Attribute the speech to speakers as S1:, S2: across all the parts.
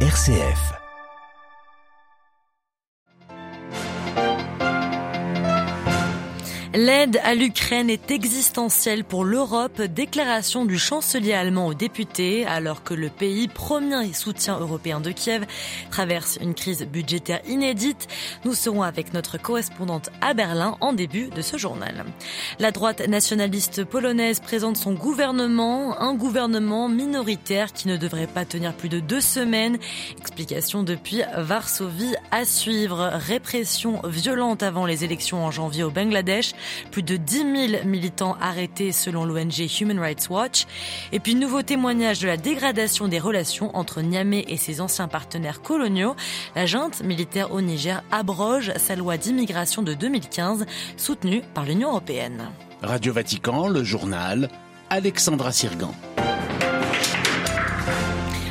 S1: RCF.
S2: L'aide à l'Ukraine est existentielle pour l'Europe, déclaration du chancelier allemand aux députés, alors que le pays, premier soutien européen de Kiev, traverse une crise budgétaire inédite. Nous serons avec notre correspondante à Berlin en début de ce journal. La droite nationaliste polonaise présente son gouvernement, un gouvernement minoritaire qui ne devrait pas tenir plus de deux semaines. Explication depuis Varsovie à suivre. Répression violente avant les élections en janvier au Bangladesh. Plus de 10 000 militants arrêtés selon l'ONG Human Rights Watch. Et puis nouveau témoignage de la dégradation des relations entre Niamey et ses anciens partenaires coloniaux. La junte militaire au Niger abroge sa loi d'immigration de 2015 soutenue par l'Union européenne.
S1: Radio Vatican, le journal, Alexandra Sirgan.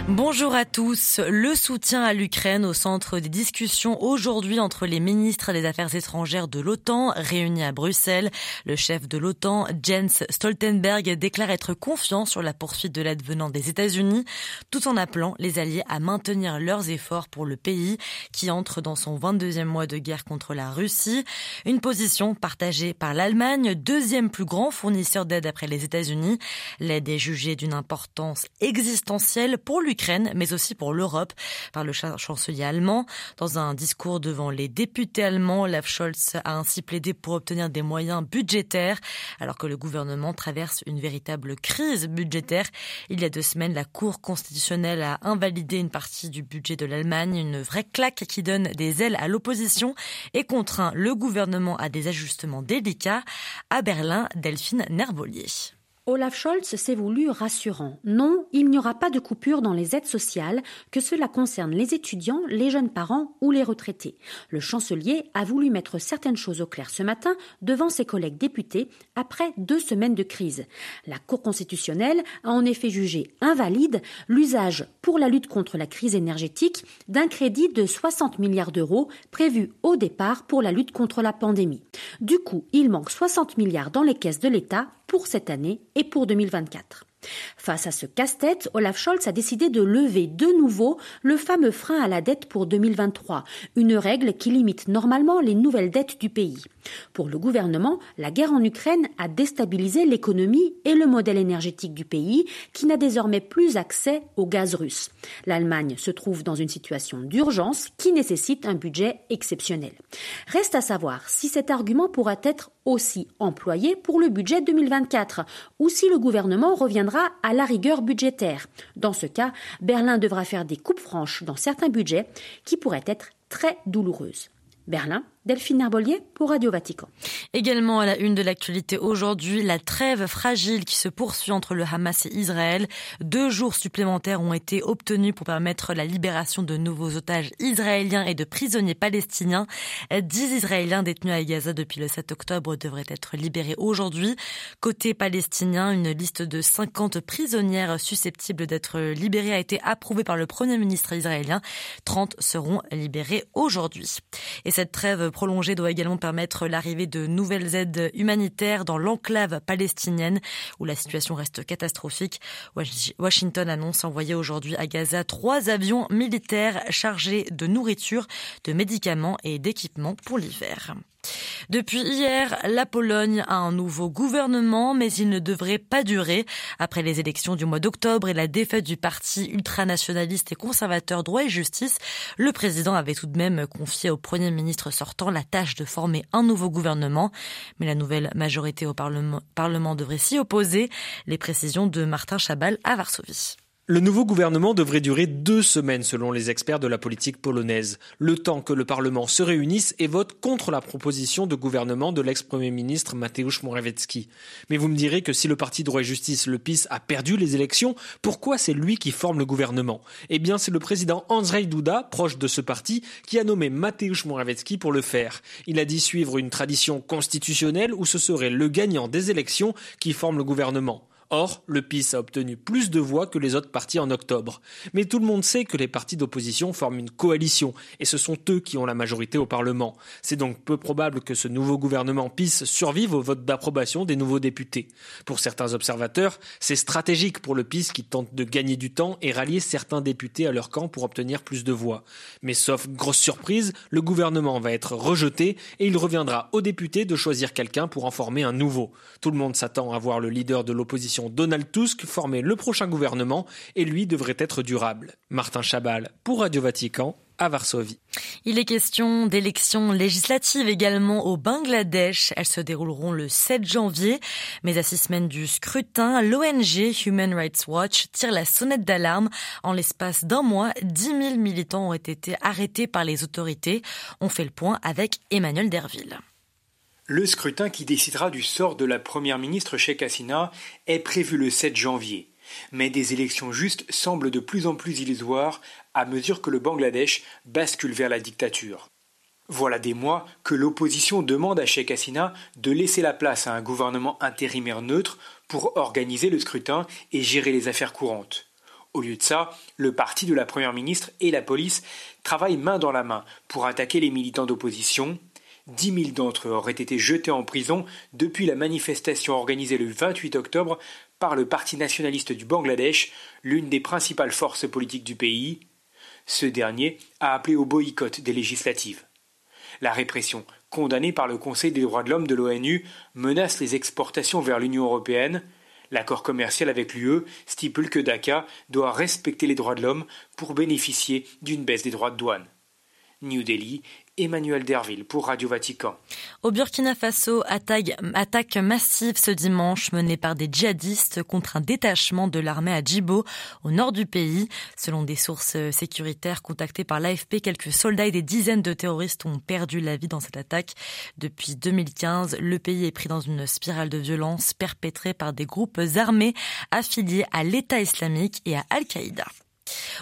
S2: Bonjour à tous. Le soutien à l'Ukraine au centre des discussions aujourd'hui entre les ministres des Affaires étrangères de l'OTAN réunis à Bruxelles. Le chef de l'OTAN, Jens Stoltenberg, déclare être confiant sur la poursuite de l'aide venant des États-Unis, tout en appelant les alliés à maintenir leurs efforts pour le pays qui entre dans son 22e mois de guerre contre la Russie. Une position partagée par l'Allemagne, deuxième plus grand fournisseur d'aide après les États-Unis. L'aide est jugée d'une importance existentielle pour l'Ukraine mais aussi pour l'Europe, par le chancelier allemand. Dans un discours devant les députés allemands, Olaf Scholz a ainsi plaidé pour obtenir des moyens budgétaires, alors que le gouvernement traverse une véritable crise budgétaire. Il y a deux semaines, la Cour constitutionnelle a invalidé une partie du budget de l'Allemagne, une vraie claque qui donne des ailes à l'opposition et contraint le gouvernement à des ajustements délicats. À Berlin, Delphine Nerbolier.
S3: Olaf Scholz s'est voulu rassurant. Non, il n'y aura pas de coupure dans les aides sociales, que cela concerne les étudiants, les jeunes parents ou les retraités. Le chancelier a voulu mettre certaines choses au clair ce matin devant ses collègues députés après deux semaines de crise. La Cour constitutionnelle a en effet jugé invalide l'usage pour la lutte contre la crise énergétique d'un crédit de 60 milliards d'euros prévu au départ pour la lutte contre la pandémie. Du coup, il manque 60 milliards dans les caisses de l'État pour cette année et pour 2024. Face à ce casse-tête, Olaf Scholz a décidé de lever de nouveau le fameux frein à la dette pour 2023, une règle qui limite normalement les nouvelles dettes du pays. Pour le gouvernement, la guerre en Ukraine a déstabilisé l'économie et le modèle énergétique du pays, qui n'a désormais plus accès au gaz russe. L'Allemagne se trouve dans une situation d'urgence qui nécessite un budget exceptionnel. Reste à savoir si cet argument pourra être aussi employé pour le budget 2024, ou si le gouvernement reviendra à la rigueur budgétaire. Dans ce cas, Berlin devra faire des coupes franches dans certains budgets qui pourraient être très douloureuses. Berlin, Delphine Herbolier pour Radio Vatican.
S2: Également à la une de l'actualité aujourd'hui, la trêve fragile qui se poursuit entre le Hamas et Israël. Deux jours supplémentaires ont été obtenus pour permettre la libération de nouveaux otages israéliens et de prisonniers palestiniens. Dix Israéliens détenus à Gaza depuis le 7 octobre devraient être libérés aujourd'hui. Côté palestinien, une liste de 50 prisonnières susceptibles d'être libérées a été approuvée par le Premier ministre israélien. 30 seront libérées aujourd'hui. Et cette trêve prolongée doit également permettre l'arrivée de nouvelles aides humanitaires dans l'enclave palestinienne où la situation reste catastrophique. Washington annonce envoyer aujourd'hui à Gaza trois avions militaires chargés de nourriture, de médicaments et d'équipements pour l'hiver. Depuis hier, la Pologne a un nouveau gouvernement, mais il ne devrait pas durer. Après les élections du mois d'octobre et la défaite du parti ultranationaliste et conservateur droit et justice, le président avait tout de même confié au premier ministre sortant la tâche de former un nouveau gouvernement. Mais la nouvelle majorité au Parlement, devrait s'y opposer. Les précisions de Martin Chabal à Varsovie.
S4: Le nouveau gouvernement devrait durer deux semaines selon les experts de la politique polonaise, le temps que le Parlement se réunisse et vote contre la proposition de gouvernement de l'ex-premier ministre Mateusz Morawiecki. Mais vous me direz que si le parti droit et justice, le PIS, a perdu les élections, pourquoi c'est lui qui forme le gouvernement? Eh bien, c'est le président Andrzej Duda, proche de ce parti, qui a nommé Mateusz Morawiecki pour le faire. Il a dit suivre une tradition constitutionnelle où ce serait le gagnant des élections qui forme le gouvernement. Or, le PIS a obtenu plus de voix que les autres partis en octobre. Mais tout le monde sait que les partis d'opposition forment une coalition, et ce sont eux qui ont la majorité au Parlement. C'est donc peu probable que ce nouveau gouvernement PIS survive au vote d'approbation des nouveaux députés. Pour certains observateurs, c'est stratégique pour le PIS qui tente de gagner du temps et rallier certains députés à leur camp pour obtenir plus de voix. Mais sauf grosse surprise, le gouvernement va être rejeté et il reviendra aux députés de choisir quelqu'un pour en former un nouveau. Tout le monde s'attend à voir le leader de l'opposition Donald Tusk former le prochain gouvernement et lui devrait être durable. Martin Chabal pour Radio Vatican à Varsovie.
S2: Il est question d'élections législatives également au Bangladesh. Elles se dérouleront le 7 janvier. Mais à six semaines du scrutin, l'ONG Human Rights Watch tire la sonnette d'alarme. En l'espace d'un mois, 10 000 militants ont été arrêtés par les autorités. On fait le point avec Emmanuel Derville.
S5: Le scrutin qui décidera du sort de la première ministre Sheikh Hasina est prévu le 7 janvier. Mais des élections justes semblent de plus en plus illusoires à mesure que le Bangladesh bascule vers la dictature. Voilà des mois que l'opposition demande à Sheikh Hasina de laisser la place à un gouvernement intérimaire neutre pour organiser le scrutin et gérer les affaires courantes. Au lieu de ça, le parti de la première ministre et la police travaillent main dans la main pour attaquer les militants d'opposition, Dix mille d'entre eux auraient été jetés en prison depuis la manifestation organisée le 28 octobre par le Parti nationaliste du Bangladesh, l'une des principales forces politiques du pays. Ce dernier a appelé au boycott des législatives. La répression, condamnée par le Conseil des droits de l'homme de l'ONU, menace les exportations vers l'Union européenne. L'accord commercial avec l'UE stipule que Dhaka doit respecter les droits de l'homme pour bénéficier d'une baisse des droits de douane. New Delhi Emmanuel Derville pour Radio Vatican.
S2: Au Burkina Faso, attaque, massive ce dimanche menée par des djihadistes contre un détachement de l'armée à Djibo, au nord du pays. Selon des sources sécuritaires contactées par l'AFP, quelques soldats et des dizaines de terroristes ont perdu la vie dans cette attaque. Depuis 2015, le pays est pris dans une spirale de violence perpétrée par des groupes armés affiliés à l'État islamique et à Al-Qaïda.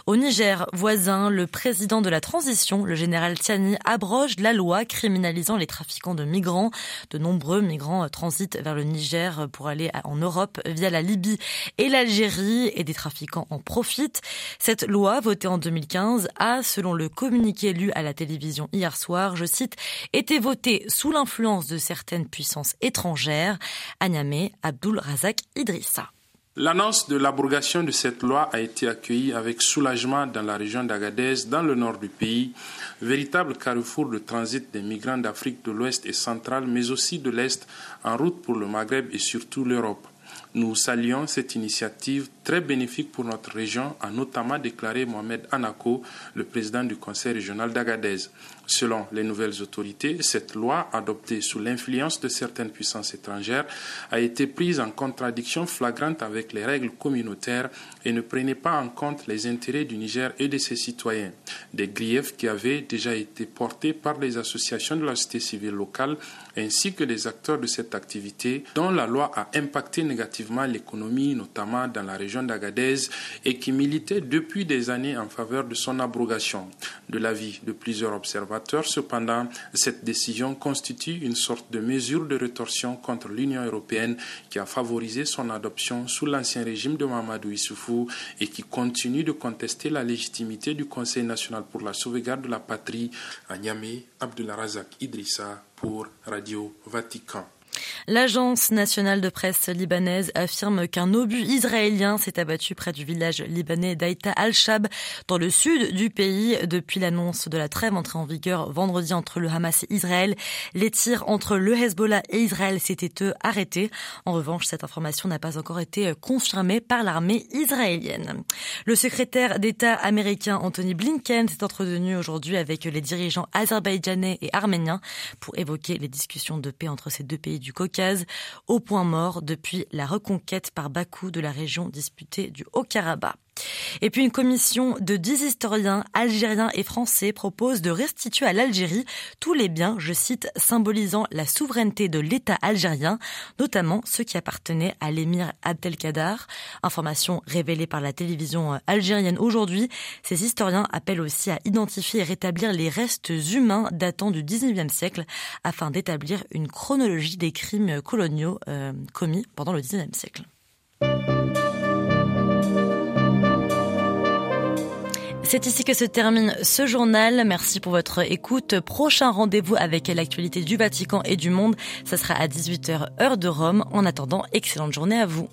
S2: Au Niger voisin, le président de la transition, le général Tiani, abroge la loi criminalisant les trafiquants de migrants. De nombreux migrants transitent vers le Niger pour aller en Europe via la Libye et l'Algérie et des trafiquants en profitent. Cette loi, votée en 2015, a, selon le communiqué lu à la télévision hier soir, je cite, été votée sous l'influence de certaines puissances étrangères. À Niamey, Abdul Razak Idrissa.
S6: L'annonce de l'abrogation de cette loi a été accueillie avec soulagement dans la région d'Agadez, dans le nord du pays, véritable carrefour de transit des migrants d'Afrique de l'Ouest et centrale, mais aussi de l'Est, en route pour le Maghreb et surtout l'Europe. Nous saluons cette initiative très bénéfique pour notre région, a notamment déclaré Mohamed Anako, le président du conseil régional d'Agadez. Selon les nouvelles autorités, cette loi, adoptée sous l'influence de certaines puissances étrangères, a été prise en contradiction flagrante avec les règles communautaires et ne prenait pas en compte les intérêts du Niger et de ses citoyens. Des griefs qui avaient déjà été portés par les associations de la société civile locale ainsi que les acteurs de cette activité dont la loi a impacté négativement l'économie, notamment dans la région d'Agadez, et qui militaient depuis des années en faveur de son abrogation. De l'avis de plusieurs observateurs, Cependant, cette décision constitue une sorte de mesure de rétorsion contre l'Union européenne qui a favorisé son adoption sous l'ancien régime de Mamadou Issoufou et qui continue de contester la légitimité du Conseil national pour la sauvegarde de la patrie à Niamey, Abdullah Idrissa pour Radio Vatican.
S2: L'agence nationale de presse libanaise affirme qu'un obus israélien s'est abattu près du village libanais d'Aïta al-Shab dans le sud du pays depuis l'annonce de la trêve entrée en vigueur vendredi entre le Hamas et Israël. Les tirs entre le Hezbollah et Israël s'étaient eux arrêtés. En revanche, cette information n'a pas encore été confirmée par l'armée israélienne. Le secrétaire d'État américain Anthony Blinken s'est entretenu aujourd'hui avec les dirigeants azerbaïdjanais et arméniens pour évoquer les discussions de paix entre ces deux pays du Caucase, au point mort depuis la reconquête par Bakou de la région disputée du Haut-Karabakh. Et puis une commission de dix historiens algériens et français propose de restituer à l'Algérie tous les biens, je cite, symbolisant la souveraineté de l'État algérien, notamment ceux qui appartenaient à l'émir Abdelkader. Information révélée par la télévision algérienne aujourd'hui. Ces historiens appellent aussi à identifier et rétablir les restes humains datant du 19e siècle afin d'établir une chronologie des crimes coloniaux euh, commis pendant le 19e siècle. C'est ici que se termine ce journal. Merci pour votre écoute. Prochain rendez-vous avec l'actualité du Vatican et du monde. Ça sera à 18h heure de Rome. En attendant, excellente journée à vous.